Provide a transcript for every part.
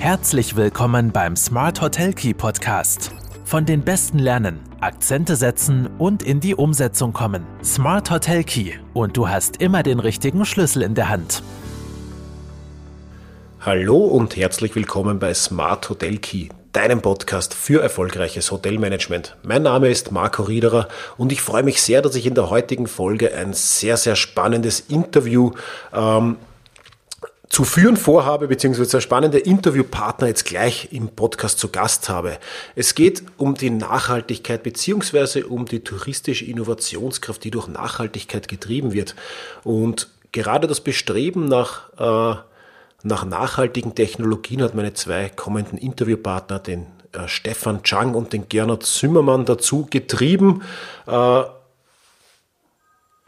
Herzlich willkommen beim Smart Hotel Key Podcast. Von den Besten lernen, Akzente setzen und in die Umsetzung kommen. Smart Hotel Key und du hast immer den richtigen Schlüssel in der Hand. Hallo und herzlich willkommen bei Smart Hotel Key, deinem Podcast für erfolgreiches Hotelmanagement. Mein Name ist Marco Riederer und ich freue mich sehr, dass ich in der heutigen Folge ein sehr, sehr spannendes Interview ähm, zu führen vorhabe, beziehungsweise spannende Interviewpartner jetzt gleich im Podcast zu Gast habe. Es geht um die Nachhaltigkeit, beziehungsweise um die touristische Innovationskraft, die durch Nachhaltigkeit getrieben wird. Und gerade das Bestreben nach, äh, nach nachhaltigen Technologien hat meine zwei kommenden Interviewpartner, den äh, Stefan Chang und den Gernot Zimmermann, dazu getrieben, äh,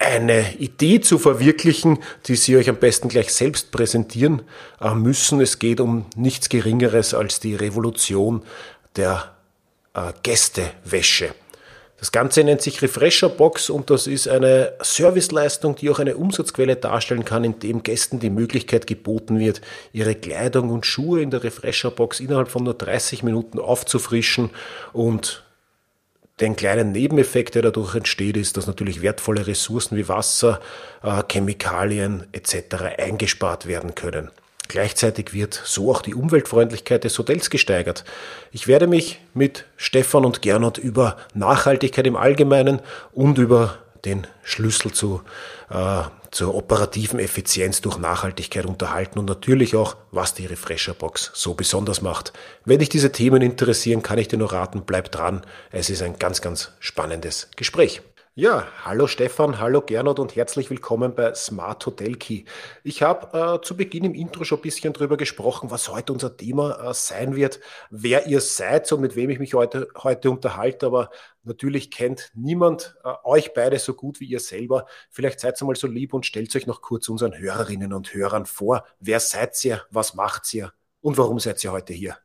eine Idee zu verwirklichen, die Sie euch am besten gleich selbst präsentieren äh, müssen. Es geht um nichts Geringeres als die Revolution der äh, Gästewäsche. Das Ganze nennt sich Refresher Box und das ist eine Serviceleistung, die auch eine Umsatzquelle darstellen kann, indem Gästen die Möglichkeit geboten wird, ihre Kleidung und Schuhe in der Refresher Box innerhalb von nur 30 Minuten aufzufrischen und den kleinen Nebeneffekt, der dadurch entsteht, ist, dass natürlich wertvolle Ressourcen wie Wasser, äh, Chemikalien etc. eingespart werden können. Gleichzeitig wird so auch die Umweltfreundlichkeit des Hotels gesteigert. Ich werde mich mit Stefan und Gernot über Nachhaltigkeit im Allgemeinen und über den Schlüssel zu äh, zur operativen Effizienz durch Nachhaltigkeit unterhalten und natürlich auch, was die Refresherbox so besonders macht. Wenn dich diese Themen interessieren, kann ich dir nur raten, bleib dran. Es ist ein ganz, ganz spannendes Gespräch. Ja, hallo Stefan, hallo Gernot und herzlich willkommen bei Smart Hotel Key. Ich habe äh, zu Beginn im Intro schon ein bisschen drüber gesprochen, was heute unser Thema äh, sein wird, wer ihr seid und mit wem ich mich heute, heute unterhalte, aber natürlich kennt niemand äh, euch beide so gut wie ihr selber. Vielleicht seid ihr mal so lieb und stellt euch noch kurz unseren Hörerinnen und Hörern vor. Wer seid ihr, was macht ihr und warum seid ihr heute hier?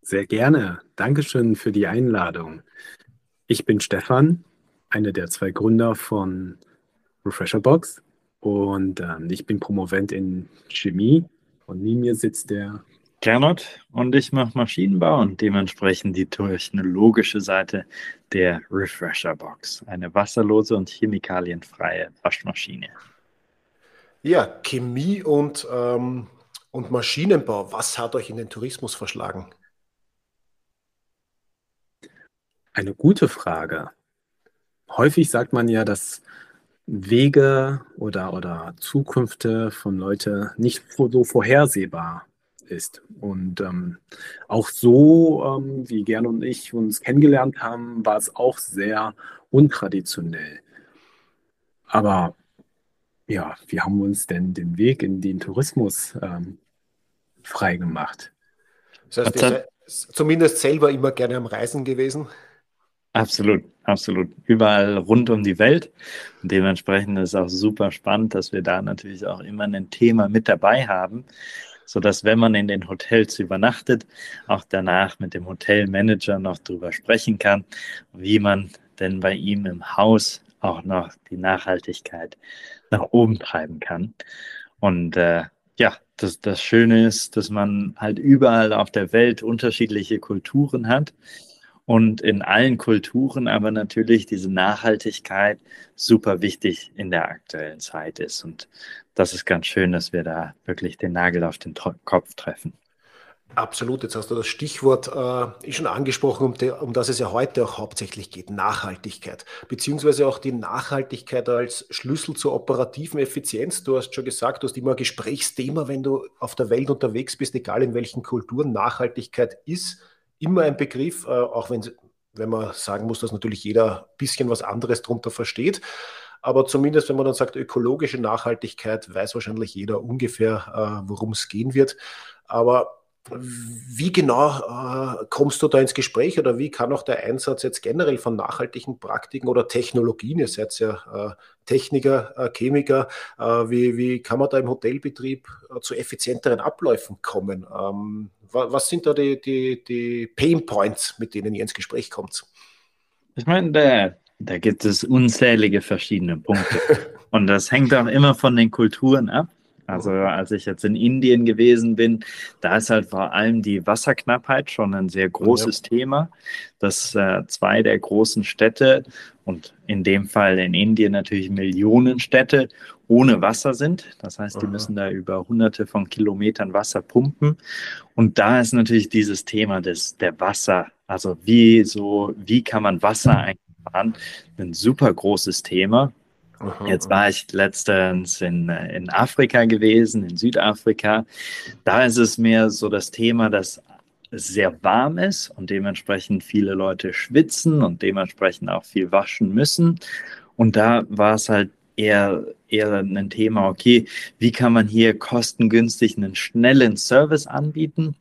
Sehr gerne. Dankeschön für die Einladung. Ich bin Stefan, einer der zwei Gründer von Refresher Box und ähm, ich bin Promovent in Chemie und neben mir sitzt der Gernot und ich mache Maschinenbau und dementsprechend die technologische Seite der Refresher Box, eine wasserlose und chemikalienfreie Waschmaschine. Ja, Chemie und, ähm, und Maschinenbau, was hat euch in den Tourismus verschlagen? Eine gute Frage häufig sagt man ja, dass Wege oder, oder Zukünfte von Leuten nicht so vorhersehbar ist. Und ähm, auch so, ähm, wie Gern und ich uns kennengelernt haben, war es auch sehr untraditionell. Aber ja, wie haben wir uns denn den Weg in den Tourismus ähm, freigemacht? Das heißt, ihr seid zumindest selber immer gerne am Reisen gewesen? Absolut, absolut. Überall rund um die Welt. Und dementsprechend ist es auch super spannend, dass wir da natürlich auch immer ein Thema mit dabei haben, sodass, wenn man in den Hotels übernachtet, auch danach mit dem Hotelmanager noch drüber sprechen kann, wie man denn bei ihm im Haus auch noch die Nachhaltigkeit nach oben treiben kann. Und äh, ja, das, das Schöne ist, dass man halt überall auf der Welt unterschiedliche Kulturen hat und in allen Kulturen aber natürlich diese Nachhaltigkeit super wichtig in der aktuellen Zeit ist. Und das ist ganz schön, dass wir da wirklich den Nagel auf den Kopf treffen. Absolut, jetzt hast du das Stichwort äh, schon angesprochen, um, um das es ja heute auch hauptsächlich geht, Nachhaltigkeit, beziehungsweise auch die Nachhaltigkeit als Schlüssel zur operativen Effizienz. Du hast schon gesagt, du hast immer ein Gesprächsthema, wenn du auf der Welt unterwegs bist, egal in welchen Kulturen Nachhaltigkeit ist immer ein Begriff, äh, auch wenn, wenn man sagen muss, dass natürlich jeder ein bisschen was anderes darunter versteht. Aber zumindest, wenn man dann sagt, ökologische Nachhaltigkeit, weiß wahrscheinlich jeder ungefähr, äh, worum es gehen wird. Aber wie genau äh, kommst du da ins Gespräch oder wie kann auch der Einsatz jetzt generell von nachhaltigen Praktiken oder Technologien, ihr seid ja äh, Techniker, äh, Chemiker, äh, wie, wie kann man da im Hotelbetrieb äh, zu effizienteren Abläufen kommen? Ähm, was sind da die, die, die Pain Points, mit denen ihr ins Gespräch kommt? Ich meine, da, da gibt es unzählige verschiedene Punkte. Und das hängt auch immer von den Kulturen ab. Also als ich jetzt in Indien gewesen bin, da ist halt vor allem die Wasserknappheit schon ein sehr großes ja. Thema, dass äh, zwei der großen Städte und in dem Fall in Indien natürlich Millionen Städte ohne Wasser sind. Das heißt, die müssen da über hunderte von Kilometern Wasser pumpen. Und da ist natürlich dieses Thema des, der Wasser, also wie so, wie kann man Wasser einsparen, ein super großes Thema. Jetzt war ich letztens in, in Afrika gewesen, in Südafrika. Da ist es mehr so das Thema, dass es sehr warm ist und dementsprechend viele Leute schwitzen und dementsprechend auch viel waschen müssen. Und da war es halt eher, eher ein Thema, okay, wie kann man hier kostengünstig einen schnellen Service anbieten?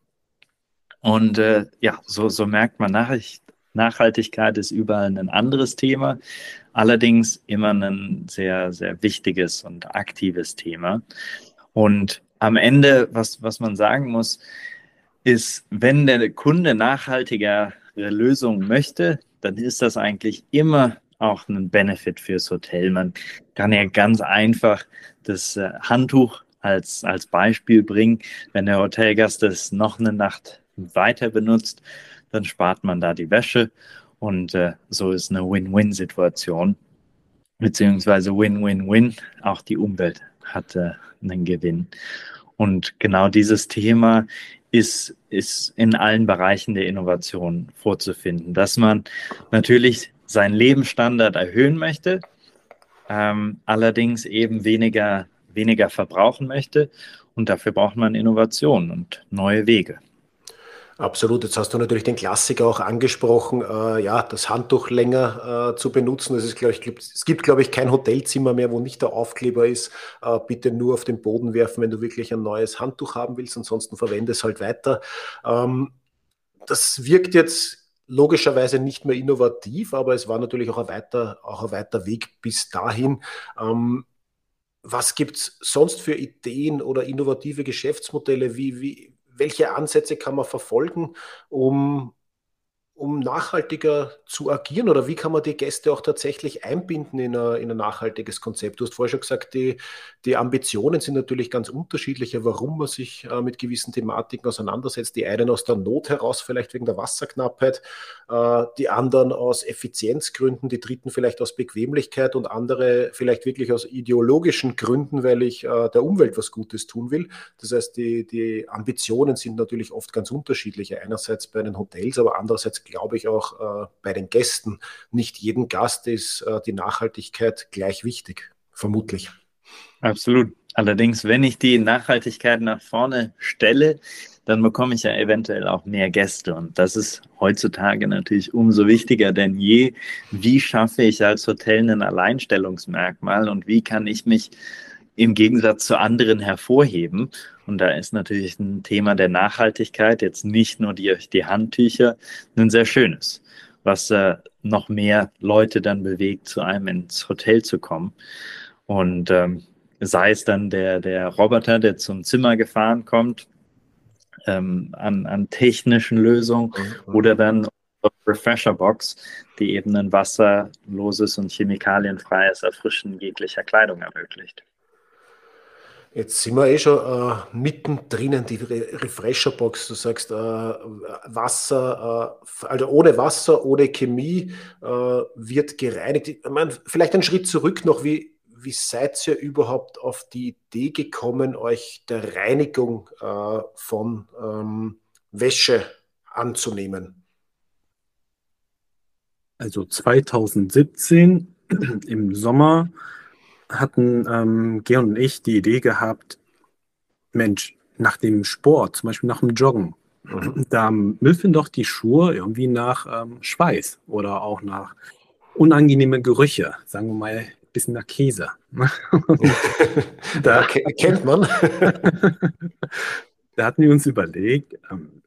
Und äh, ja, so, so merkt man, Nachricht, Nachhaltigkeit ist überall ein anderes Thema, allerdings immer ein sehr, sehr wichtiges und aktives Thema. Und am Ende, was, was man sagen muss, ist, wenn der Kunde nachhaltigere Lösungen möchte, dann ist das eigentlich immer auch ein Benefit fürs Hotel. Man kann ja ganz einfach das äh, Handtuch als, als Beispiel bringen. Wenn der Hotelgast es noch eine Nacht weiter benutzt, dann spart man da die Wäsche und äh, so ist eine Win-Win-Situation, beziehungsweise Win-Win-Win. Auch die Umwelt hat äh, einen Gewinn. Und genau dieses Thema ist, ist in allen Bereichen der Innovation vorzufinden, dass man natürlich seinen Lebensstandard erhöhen möchte, ähm, allerdings eben weniger, weniger verbrauchen möchte. Und dafür braucht man Innovation und neue Wege. Absolut. Jetzt hast du natürlich den Klassiker auch angesprochen, äh, ja, das Handtuch länger äh, zu benutzen. Das ist, glaube ich, es gibt, glaube ich, kein Hotelzimmer mehr, wo nicht der Aufkleber ist. Äh, bitte nur auf den Boden werfen, wenn du wirklich ein neues Handtuch haben willst. Ansonsten verwende es halt weiter. Ähm, das wirkt jetzt logischerweise nicht mehr innovativ, aber es war natürlich auch ein weiter, auch ein weiter Weg bis dahin. Ähm, was gibt es sonst für Ideen oder innovative Geschäftsmodelle? Wie, wie, welche Ansätze kann man verfolgen, um um nachhaltiger zu agieren oder wie kann man die Gäste auch tatsächlich einbinden in, a, in ein nachhaltiges Konzept? Du hast vorher schon gesagt, die, die Ambitionen sind natürlich ganz unterschiedliche, warum man sich äh, mit gewissen Thematiken auseinandersetzt. Die einen aus der Not heraus, vielleicht wegen der Wasserknappheit, äh, die anderen aus Effizienzgründen, die dritten vielleicht aus Bequemlichkeit und andere vielleicht wirklich aus ideologischen Gründen, weil ich äh, der Umwelt was Gutes tun will. Das heißt, die, die Ambitionen sind natürlich oft ganz unterschiedliche. Einerseits bei den Hotels, aber andererseits glaube ich, auch äh, bei den Gästen. Nicht jedem Gast ist äh, die Nachhaltigkeit gleich wichtig, vermutlich. Absolut. Allerdings, wenn ich die Nachhaltigkeit nach vorne stelle, dann bekomme ich ja eventuell auch mehr Gäste. Und das ist heutzutage natürlich umso wichtiger denn je. Wie schaffe ich als Hotel ein Alleinstellungsmerkmal und wie kann ich mich im Gegensatz zu anderen hervorheben? Und da ist natürlich ein Thema der Nachhaltigkeit, jetzt nicht nur die, die Handtücher, ein sehr schönes, was äh, noch mehr Leute dann bewegt, zu einem ins Hotel zu kommen. Und ähm, sei es dann der, der Roboter, der zum Zimmer gefahren kommt, ähm, an, an technischen Lösungen mhm. oder dann Refresher Box, die eben ein wasserloses und chemikalienfreies Erfrischen jeglicher Kleidung ermöglicht. Jetzt sind wir eh schon äh, mittendrin, die Re Refresher-Box. Du sagst, äh, Wasser, äh, also ohne Wasser, ohne Chemie äh, wird gereinigt. Ich meine, vielleicht einen Schritt zurück noch. Wie, wie seid ihr überhaupt auf die Idee gekommen, euch der Reinigung äh, von ähm, Wäsche anzunehmen? Also 2017 im Sommer hatten ähm, Georg und ich die Idee gehabt, Mensch, nach dem Sport, zum Beispiel nach dem Joggen, mhm. da müffen doch die Schuhe irgendwie nach ähm, Schweiß oder auch nach unangenehmen Gerüche, sagen wir mal ein bisschen nach Käse. da kennt man. da hatten wir uns überlegt, ähm,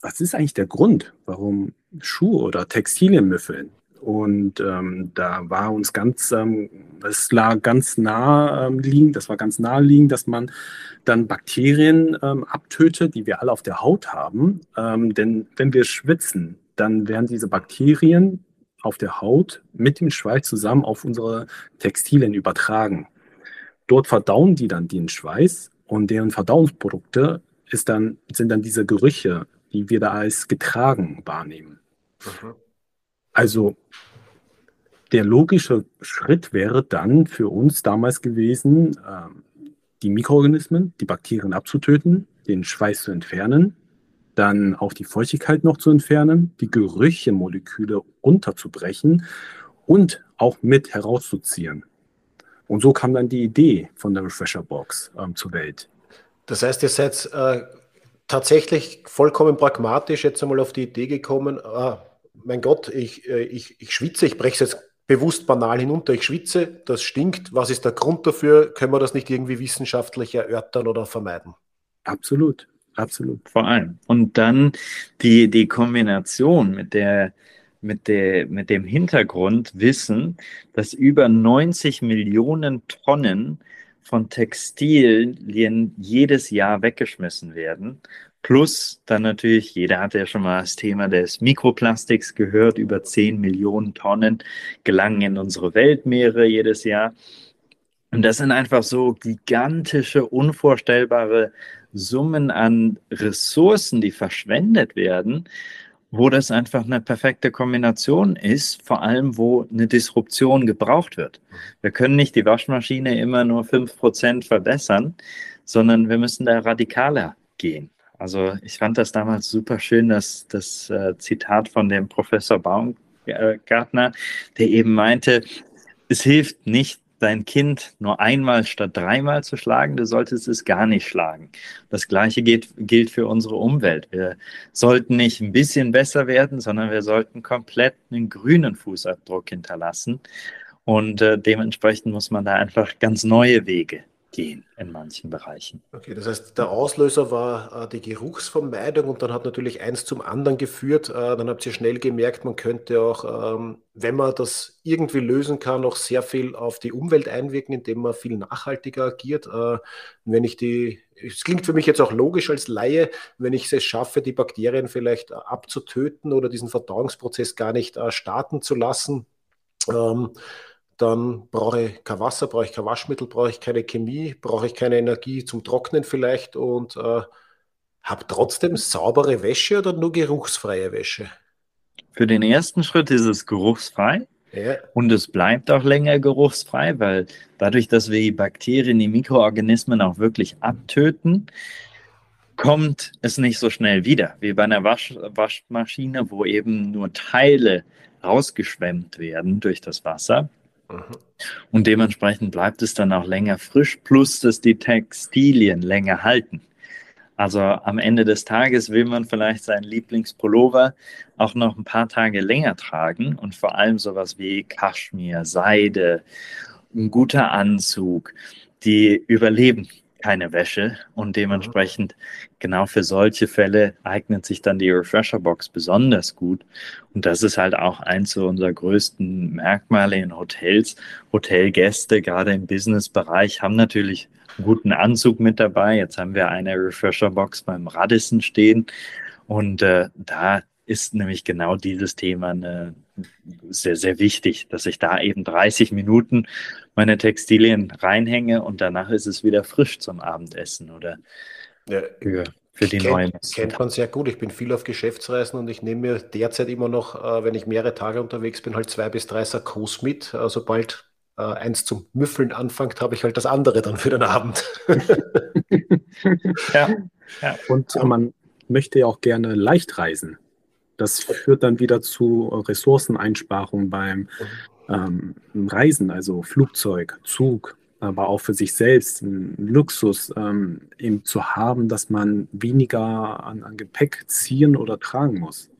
was ist eigentlich der Grund, warum Schuhe oder Textilien müffeln? Und ähm, da war uns ganz, ähm, es lag ganz nah ähm, liegend, das war ganz naheliegend, dass man dann Bakterien ähm, abtötet, die wir alle auf der Haut haben. Ähm, denn wenn wir schwitzen, dann werden diese Bakterien auf der Haut mit dem Schweiß zusammen auf unsere Textilien übertragen. dort verdauen die dann den Schweiß und deren Verdauungsprodukte ist dann, sind dann diese Gerüche, die wir da als getragen wahrnehmen. Mhm. Also der logische Schritt wäre dann für uns damals gewesen, ähm, die Mikroorganismen, die Bakterien abzutöten, den Schweiß zu entfernen, dann auch die Feuchtigkeit noch zu entfernen, die Gerüchemoleküle unterzubrechen und auch mit herauszuziehen. Und so kam dann die Idee von der Refresher Box ähm, zur Welt. Das heißt, ihr seid äh, tatsächlich vollkommen pragmatisch jetzt einmal auf die Idee gekommen, äh, mein Gott, ich, äh, ich, ich schwitze, ich breche es jetzt bewusst banal hinunter, ich schwitze, das stinkt, was ist der Grund dafür? Können wir das nicht irgendwie wissenschaftlich erörtern oder vermeiden? Absolut, absolut. Vor allem. Und dann die, die Kombination mit der mit, der, mit dem Hintergrund wissen, dass über 90 Millionen Tonnen von Textilien jedes Jahr weggeschmissen werden. Plus dann natürlich, jeder hat ja schon mal das Thema des Mikroplastiks gehört, über 10 Millionen Tonnen gelangen in unsere Weltmeere jedes Jahr. Und das sind einfach so gigantische, unvorstellbare Summen an Ressourcen, die verschwendet werden, wo das einfach eine perfekte Kombination ist, vor allem wo eine Disruption gebraucht wird. Wir können nicht die Waschmaschine immer nur 5% verbessern, sondern wir müssen da radikaler gehen. Also ich fand das damals super schön, dass das äh, Zitat von dem Professor Baumgartner, der eben meinte, es hilft nicht, dein Kind nur einmal statt dreimal zu schlagen, du solltest es gar nicht schlagen. Das Gleiche geht, gilt für unsere Umwelt. Wir sollten nicht ein bisschen besser werden, sondern wir sollten komplett einen grünen Fußabdruck hinterlassen. Und äh, dementsprechend muss man da einfach ganz neue Wege gehen in manchen Bereichen. Okay, das heißt, der Auslöser war äh, die Geruchsvermeidung und dann hat natürlich eins zum anderen geführt. Äh, dann habt ihr schnell gemerkt, man könnte auch, ähm, wenn man das irgendwie lösen kann, auch sehr viel auf die Umwelt einwirken, indem man viel nachhaltiger agiert. Äh, wenn ich die, es klingt für mich jetzt auch logisch als Laie, wenn ich es schaffe, die Bakterien vielleicht äh, abzutöten oder diesen Verdauungsprozess gar nicht äh, starten zu lassen. Ähm, dann brauche ich kein Wasser, brauche ich kein Waschmittel, brauche ich keine Chemie, brauche ich keine Energie zum Trocknen vielleicht und äh, habe trotzdem saubere Wäsche oder nur geruchsfreie Wäsche? Für den ersten Schritt ist es geruchsfrei. Ja. Und es bleibt auch länger geruchsfrei, weil dadurch, dass wir die Bakterien, die Mikroorganismen auch wirklich abtöten, kommt es nicht so schnell wieder, wie bei einer Wasch Waschmaschine, wo eben nur Teile rausgeschwemmt werden durch das Wasser. Und dementsprechend bleibt es dann auch länger frisch, plus dass die Textilien länger halten. Also am Ende des Tages will man vielleicht seinen Lieblingspullover auch noch ein paar Tage länger tragen und vor allem sowas wie Kaschmir, Seide, ein guter Anzug, die überleben keine Wäsche und dementsprechend genau für solche Fälle eignet sich dann die Refresher Box besonders gut. Und das ist halt auch eins unserer größten Merkmale in Hotels. Hotelgäste, gerade im Businessbereich, haben natürlich einen guten Anzug mit dabei. Jetzt haben wir eine Refresher Box beim Radisson stehen und äh, da ist nämlich genau dieses Thema eine, sehr, sehr wichtig, dass ich da eben 30 Minuten meine Textilien reinhänge und danach ist es wieder frisch zum Abendessen oder ja. für, für die kennt, neuen. Kennt man sehr gut. Ich bin viel auf Geschäftsreisen und ich nehme mir derzeit immer noch, äh, wenn ich mehrere Tage unterwegs bin, halt zwei bis drei Sakkos mit. Äh, sobald äh, eins zum Müffeln anfängt, habe ich halt das andere dann für den Abend. ja. ja. Und man möchte ja auch gerne leicht reisen. Das führt dann wieder zu Ressourceneinsparungen beim ähm, Reisen, also Flugzeug, Zug, aber auch für sich selbst ein Luxus ähm, eben zu haben, dass man weniger an, an, Gepäck ziehen oder tragen muss.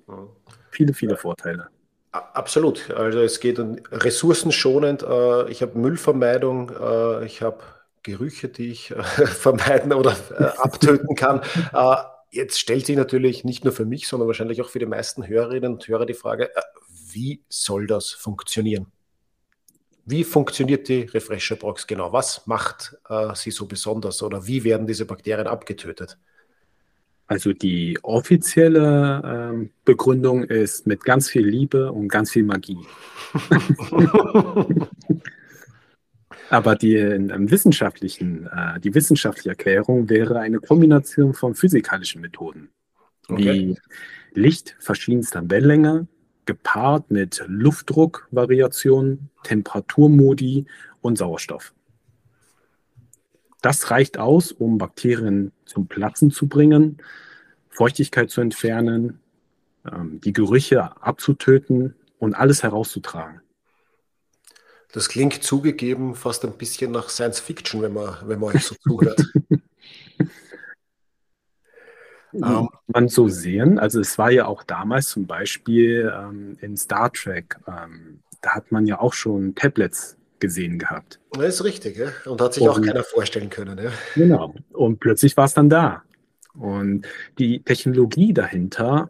Viele, viele Vorteile. Absolut. Also es geht um ressourcenschonend. Äh, ich habe Müllvermeidung, äh, ich habe Gerüche, die ich äh, vermeiden oder abtöten kann. Jetzt stellt sich natürlich nicht nur für mich, sondern wahrscheinlich auch für die meisten Hörerinnen und Hörer die Frage, äh, wie soll das funktionieren? Wie funktioniert die Refresher Box genau? Was macht äh, sie so besonders oder wie werden diese Bakterien abgetötet? Also die offizielle ähm, Begründung ist mit ganz viel Liebe und ganz viel Magie. Aber die ähm, wissenschaftlichen, äh, die wissenschaftliche Erklärung wäre eine Kombination von physikalischen Methoden, okay. wie Licht verschiedenster Wellenlänge, gepaart mit Luftdruckvariationen, Temperaturmodi und Sauerstoff. Das reicht aus, um Bakterien zum Platzen zu bringen, Feuchtigkeit zu entfernen, ähm, die Gerüche abzutöten und alles herauszutragen. Das klingt zugegeben fast ein bisschen nach Science Fiction, wenn man, wenn man euch so zuhört. ähm, man so sehen, also es war ja auch damals zum Beispiel ähm, in Star Trek, ähm, da hat man ja auch schon Tablets gesehen gehabt. Das ist richtig, ja? und hat sich und, auch keiner vorstellen können. Ja? Genau, und plötzlich war es dann da. Und die Technologie dahinter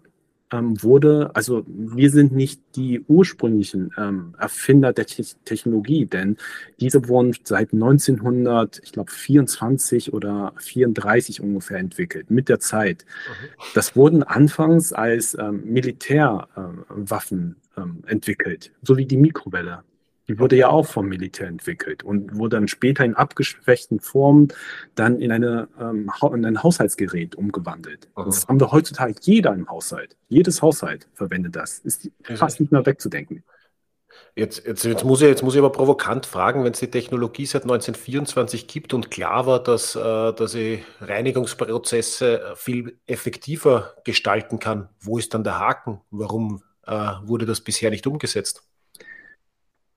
ähm, wurde, also wir sind nicht die ursprünglichen ähm, Erfinder der Te Technologie, denn diese wurden seit 1900, ich glaube 24 oder 34 ungefähr entwickelt, mit der Zeit. Mhm. Das wurden anfangs als ähm, Militärwaffen ähm, entwickelt, so wie die Mikrowelle. Die wurde ja auch vom Militär entwickelt und wurde dann später in abgeschwächten Formen dann in, eine, ähm, in ein Haushaltsgerät umgewandelt. Mhm. Das haben wir heutzutage jeder im Haushalt. Jedes Haushalt verwendet das. Ist fast nicht mehr wegzudenken. Jetzt, jetzt, jetzt, muss ich, jetzt muss ich aber provokant fragen, wenn es die Technologie seit 1924 gibt und klar war, dass, äh, dass ich Reinigungsprozesse viel effektiver gestalten kann, wo ist dann der Haken? Warum äh, wurde das bisher nicht umgesetzt?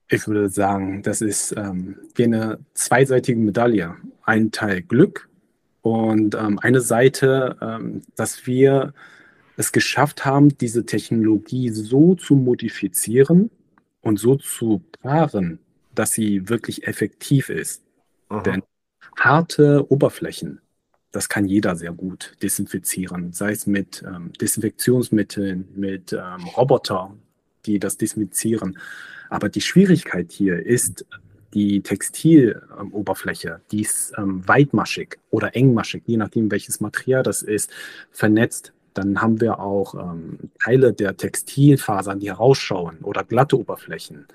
Ich würde sagen, das ist ähm, wie eine zweiseitige Medaille. Ein Teil Glück und ähm, eine Seite, ähm, dass wir es geschafft haben, diese Technologie so zu modifizieren und so zu paaren, dass sie wirklich effektiv ist. Aha. Denn harte Oberflächen, das kann jeder sehr gut desinfizieren, sei es mit ähm, Desinfektionsmitteln, mit ähm, Robotern, die das desinfizieren. Aber die Schwierigkeit hier ist, die Textiloberfläche, die ist ähm, weitmaschig oder engmaschig, je nachdem welches Material das ist, vernetzt. Dann haben wir auch ähm, Teile der Textilfasern, die herausschauen oder glatte Oberflächen.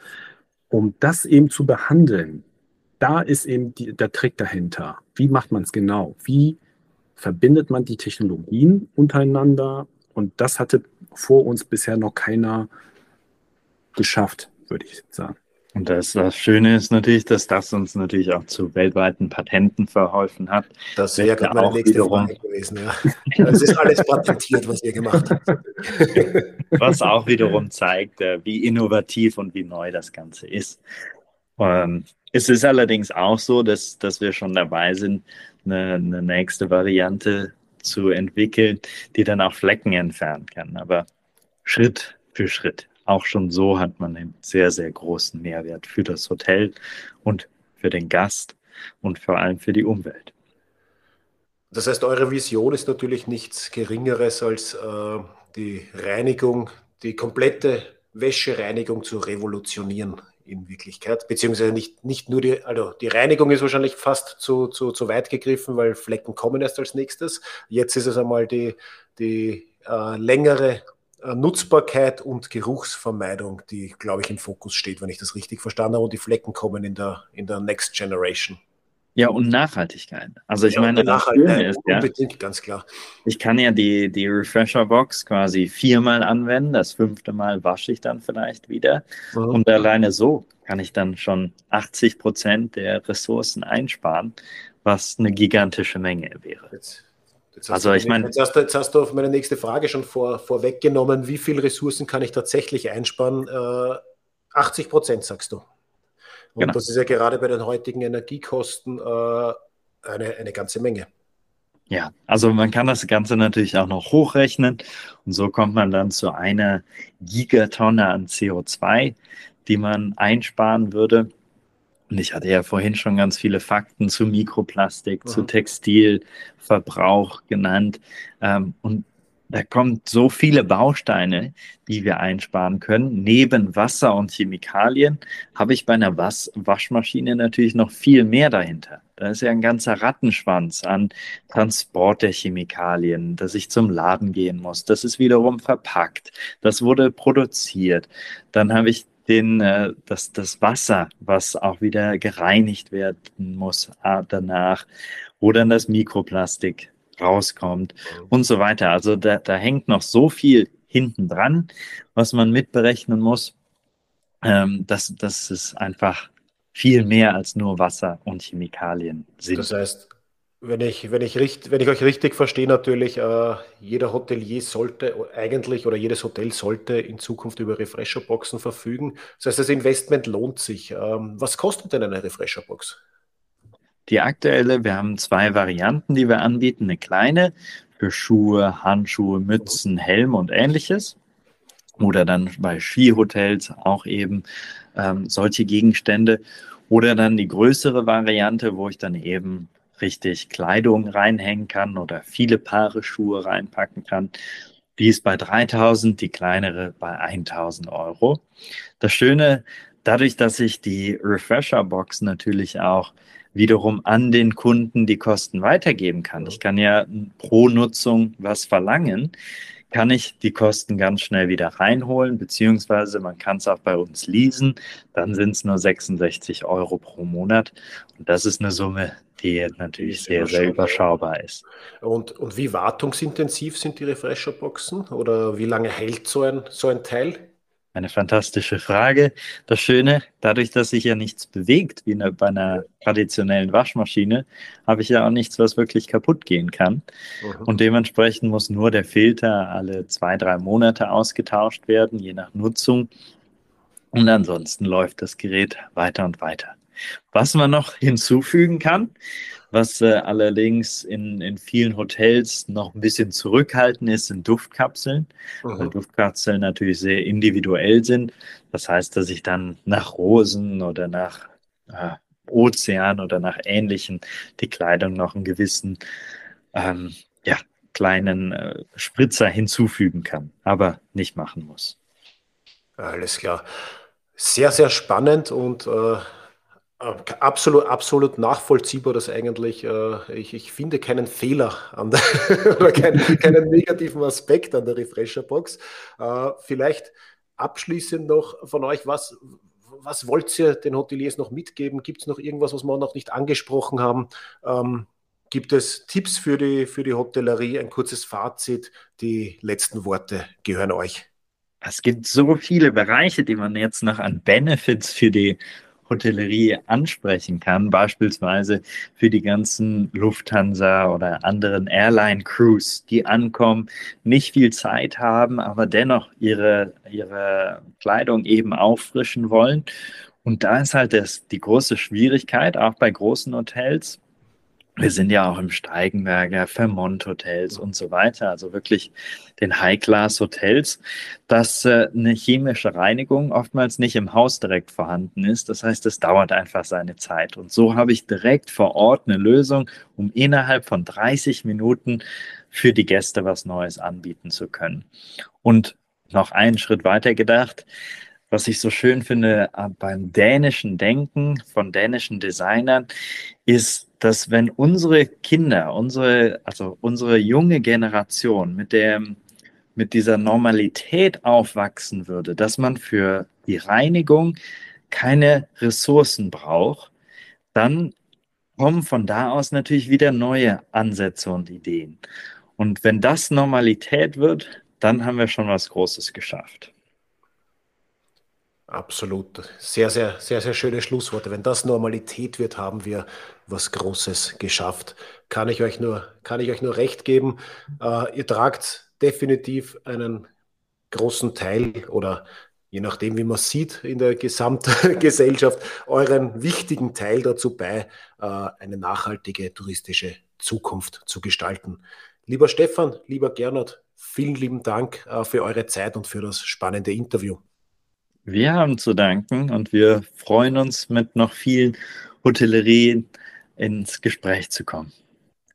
Um das eben zu behandeln, da ist eben die, der Trick dahinter. Wie macht man es genau? Wie verbindet man die Technologien untereinander? Und das hatte vor uns bisher noch keiner geschafft würde ich sagen. Und das, das Schöne ist natürlich, dass das uns natürlich auch zu weltweiten Patenten verholfen hat. Das wäre ja meine nächste wiederum, Frage gewesen, ja. Es ist alles patentiert, was ihr gemacht habt. Was auch wiederum zeigt, äh, wie innovativ und wie neu das Ganze ist. Ähm, es ist allerdings auch so, dass, dass wir schon dabei sind, eine, eine nächste Variante zu entwickeln, die dann auch Flecken entfernen kann. Aber Schritt für Schritt auch schon so hat man einen sehr, sehr großen Mehrwert für das Hotel und für den Gast und vor allem für die Umwelt. Das heißt, eure Vision ist natürlich nichts Geringeres als äh, die Reinigung, die komplette Wäschereinigung zu revolutionieren in Wirklichkeit. Beziehungsweise nicht, nicht nur die, also die Reinigung ist wahrscheinlich fast zu, zu, zu weit gegriffen, weil Flecken kommen erst als nächstes. Jetzt ist es einmal die, die äh, längere Nutzbarkeit und Geruchsvermeidung, die, glaube ich, im Fokus steht, wenn ich das richtig verstanden habe. Und die Flecken kommen in der, in der Next Generation. Ja, und Nachhaltigkeit. Also ich ja, meine, das Schöne ist ja, ganz klar. Ich kann ja die, die Refresher-Box quasi viermal anwenden, das fünfte Mal wasche ich dann vielleicht wieder. Mhm. Und alleine so kann ich dann schon 80 Prozent der Ressourcen einsparen, was eine gigantische Menge wäre. Jetzt also ich meine, jetzt, hast du, jetzt hast du auf meine nächste Frage schon vor, vorweggenommen. Wie viele Ressourcen kann ich tatsächlich einsparen? Äh, 80 Prozent, sagst du. Und genau. das ist ja gerade bei den heutigen Energiekosten äh, eine, eine ganze Menge. Ja, also man kann das Ganze natürlich auch noch hochrechnen und so kommt man dann zu einer Gigatonne an CO2, die man einsparen würde. Und ich hatte ja vorhin schon ganz viele Fakten zu Mikroplastik, mhm. zu Textilverbrauch genannt. Ähm, und da kommt so viele Bausteine, die wir einsparen können. Neben Wasser und Chemikalien habe ich bei einer Was Waschmaschine natürlich noch viel mehr dahinter. Da ist ja ein ganzer Rattenschwanz an Transport der Chemikalien, dass ich zum Laden gehen muss. Das ist wiederum verpackt. Das wurde produziert. Dann habe ich den, äh, das, das Wasser, was auch wieder gereinigt werden muss äh, danach, wo dann das Mikroplastik rauskommt mhm. und so weiter. Also da, da hängt noch so viel hinten dran, was man mitberechnen muss. Ähm, dass, dass es einfach viel mehr als nur Wasser und Chemikalien sind. Das heißt, wenn ich, wenn ich, richt, wenn ich euch richtig verstehe, natürlich, äh, jeder Hotelier sollte eigentlich oder jedes Hotel sollte in Zukunft über Refresherboxen verfügen. Das heißt, das Investment lohnt sich. Ähm, was kostet denn eine Refresherbox? Die aktuelle, wir haben zwei Varianten, die wir anbieten. Eine kleine für Schuhe, Handschuhe, Mützen, Helm und ähnliches. Oder dann bei Skihotels auch eben ähm, solche Gegenstände. Oder dann die größere Variante, wo ich dann eben richtig Kleidung reinhängen kann oder viele Paare Schuhe reinpacken kann. Die ist bei 3000, die kleinere bei 1000 Euro. Das Schöne, dadurch, dass ich die Refresher Box natürlich auch wiederum an den Kunden die Kosten weitergeben kann. Ich kann ja pro Nutzung was verlangen, kann ich die Kosten ganz schnell wieder reinholen, beziehungsweise man kann es auch bei uns leasen. Dann sind es nur 66 Euro pro Monat. Und das ist eine Summe, die natürlich sehr, sehr überschaubar ist. Und, und wie wartungsintensiv sind die Refresher-Boxen? Oder wie lange hält so ein, so ein Teil? Eine fantastische Frage. Das Schöne, dadurch, dass sich ja nichts bewegt, wie bei einer traditionellen Waschmaschine, habe ich ja auch nichts, was wirklich kaputt gehen kann. Mhm. Und dementsprechend muss nur der Filter alle zwei, drei Monate ausgetauscht werden, je nach Nutzung. Und ansonsten läuft das Gerät weiter und weiter. Was man noch hinzufügen kann, was äh, allerdings in, in vielen Hotels noch ein bisschen zurückhalten ist, sind Duftkapseln, mhm. weil Duftkapseln natürlich sehr individuell sind. Das heißt, dass ich dann nach Rosen oder nach äh, Ozean oder nach Ähnlichen die Kleidung noch einen gewissen ähm, ja, kleinen äh, Spritzer hinzufügen kann, aber nicht machen muss. Alles klar. Sehr, sehr spannend und äh, absolut, absolut nachvollziehbar, dass eigentlich äh, ich, ich finde keinen Fehler an der, oder keinen, keinen negativen Aspekt an der Refresher-Box. Äh, vielleicht abschließend noch von euch, was, was wollt ihr den Hoteliers noch mitgeben? Gibt es noch irgendwas, was wir noch nicht angesprochen haben? Ähm, gibt es Tipps für die, für die Hotellerie? Ein kurzes Fazit. Die letzten Worte gehören euch. Es gibt so viele Bereiche, die man jetzt noch an Benefits für die Hotellerie ansprechen kann, beispielsweise für die ganzen Lufthansa oder anderen Airline-Crews, die ankommen, nicht viel Zeit haben, aber dennoch ihre, ihre Kleidung eben auffrischen wollen. Und da ist halt das, die große Schwierigkeit, auch bei großen Hotels, wir sind ja auch im Steigenberger, Vermont Hotels und so weiter, also wirklich den High-Class Hotels, dass äh, eine chemische Reinigung oftmals nicht im Haus direkt vorhanden ist. Das heißt, es dauert einfach seine Zeit. Und so habe ich direkt vor Ort eine Lösung, um innerhalb von 30 Minuten für die Gäste was Neues anbieten zu können. Und noch einen Schritt weiter gedacht, was ich so schön finde äh, beim dänischen Denken von dänischen Designern, ist, dass wenn unsere Kinder, unsere, also unsere junge Generation mit dem, mit dieser Normalität aufwachsen würde, dass man für die Reinigung keine Ressourcen braucht, dann kommen von da aus natürlich wieder neue Ansätze und Ideen. Und wenn das Normalität wird, dann haben wir schon was Großes geschafft. Absolut. Sehr, sehr, sehr, sehr schöne Schlussworte. Wenn das Normalität wird, haben wir was Großes geschafft. Kann ich euch nur, kann ich euch nur recht geben. Äh, ihr tragt definitiv einen großen Teil oder je nachdem, wie man sieht in der Gesamtgesellschaft, euren wichtigen Teil dazu bei, äh, eine nachhaltige touristische Zukunft zu gestalten. Lieber Stefan, lieber Gernot, vielen lieben Dank äh, für eure Zeit und für das spannende Interview. Wir haben zu danken und wir freuen uns, mit noch vielen Hotellerien ins Gespräch zu kommen.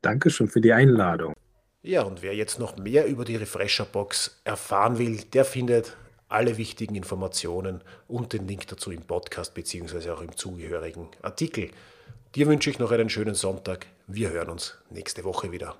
Dankeschön für die Einladung. Ja, und wer jetzt noch mehr über die Refresher Box erfahren will, der findet alle wichtigen Informationen und den Link dazu im Podcast beziehungsweise auch im zugehörigen Artikel. Dir wünsche ich noch einen schönen Sonntag. Wir hören uns nächste Woche wieder.